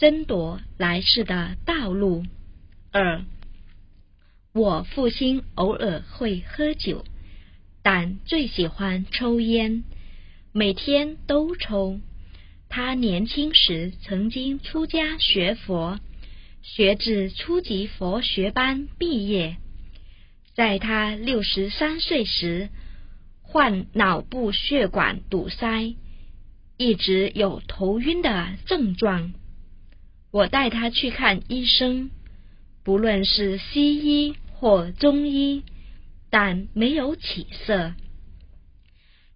争夺来世的道路。二，我父亲偶尔会喝酒，但最喜欢抽烟，每天都抽。他年轻时曾经出家学佛，学至初级佛学班毕业。在他六十三岁时，患脑部血管堵塞，一直有头晕的症状。我带他去看医生，不论是西医或中医，但没有起色。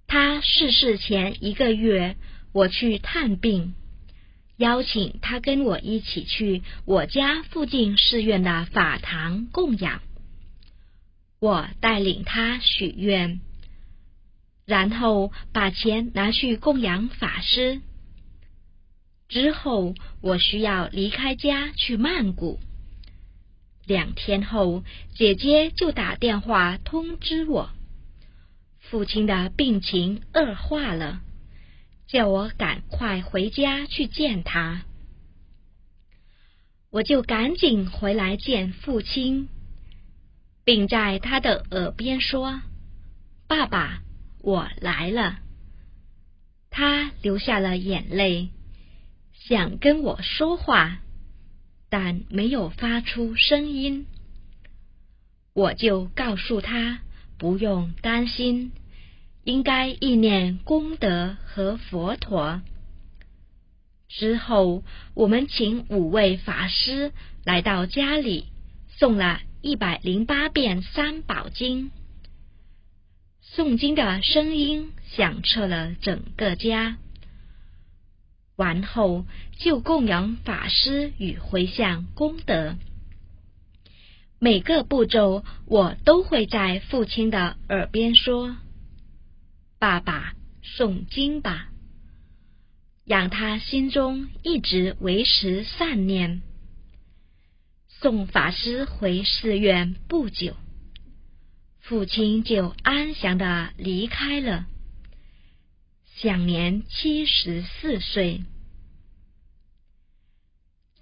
他逝世前一个月，我去探病，邀请他跟我一起去我家附近寺院的法堂供养。我带领他许愿，然后把钱拿去供养法师。之后，我需要离开家去曼谷。两天后，姐姐就打电话通知我，父亲的病情恶化了，叫我赶快回家去见他。我就赶紧回来见父亲，并在他的耳边说：“爸爸，我来了。”他流下了眼泪。想跟我说话，但没有发出声音。我就告诉他不用担心，应该意念功德和佛陀。之后，我们请五位法师来到家里，诵了一百零八遍三宝经。诵经的声音响彻了整个家。完后，就供养法师与回向功德。每个步骤，我都会在父亲的耳边说：“爸爸，诵经吧。”让他心中一直维持善念。送法师回寺院不久，父亲就安详的离开了。享年七十四岁，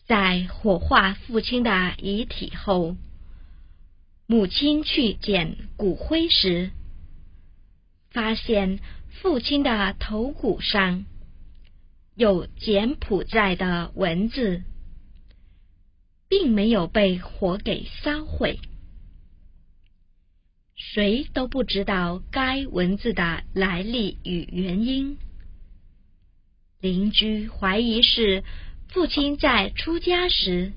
在火化父亲的遗体后，母亲去捡骨灰时，发现父亲的头骨上有柬埔寨的文字，并没有被火给烧毁。谁都不知道该文字的来历与原因。邻居怀疑是父亲在出家时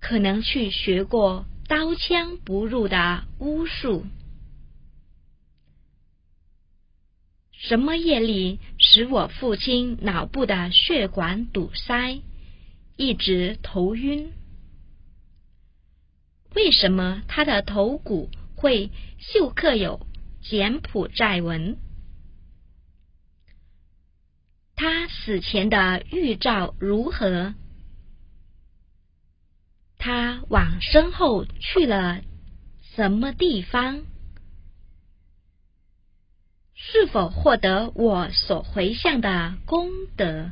可能去学过刀枪不入的巫术。什么业力使我父亲脑部的血管堵塞，一直头晕？为什么他的头骨？会绣刻有柬埔寨文。他死前的预兆如何？他往生后去了什么地方？是否获得我所回向的功德？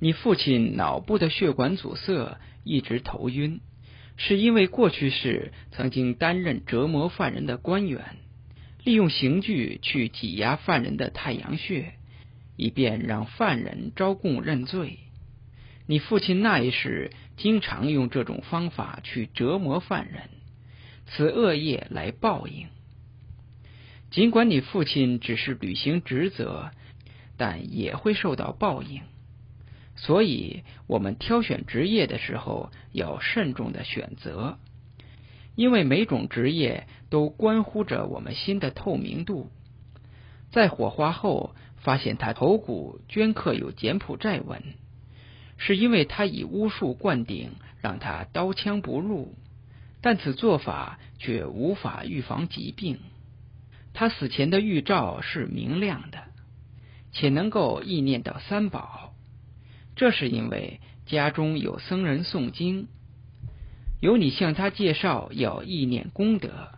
你父亲脑部的血管阻塞，一直头晕。是因为过去是曾经担任折磨犯人的官员，利用刑具去挤压犯人的太阳穴，以便让犯人招供认罪。你父亲那一世经常用这种方法去折磨犯人，此恶业来报应。尽管你父亲只是履行职责，但也会受到报应。所以，我们挑选职业的时候要慎重的选择，因为每种职业都关乎着我们心的透明度。在火化后发现他头骨镌刻有柬埔寨文，是因为他以巫术灌顶，让他刀枪不入，但此做法却无法预防疾病。他死前的预兆是明亮的，且能够意念到三宝。这是因为家中有僧人诵经，有你向他介绍要意念功德，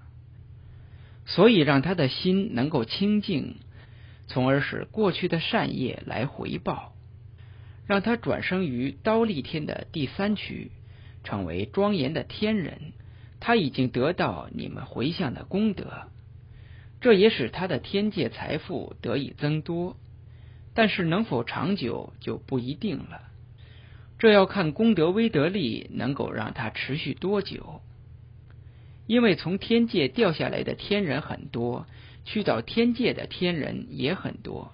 所以让他的心能够清净，从而使过去的善业来回报，让他转生于刀立天的第三区，成为庄严的天人。他已经得到你们回向的功德，这也使他的天界财富得以增多。但是能否长久就不一定了，这要看功德威德力能够让它持续多久。因为从天界掉下来的天人很多，去到天界的天人也很多。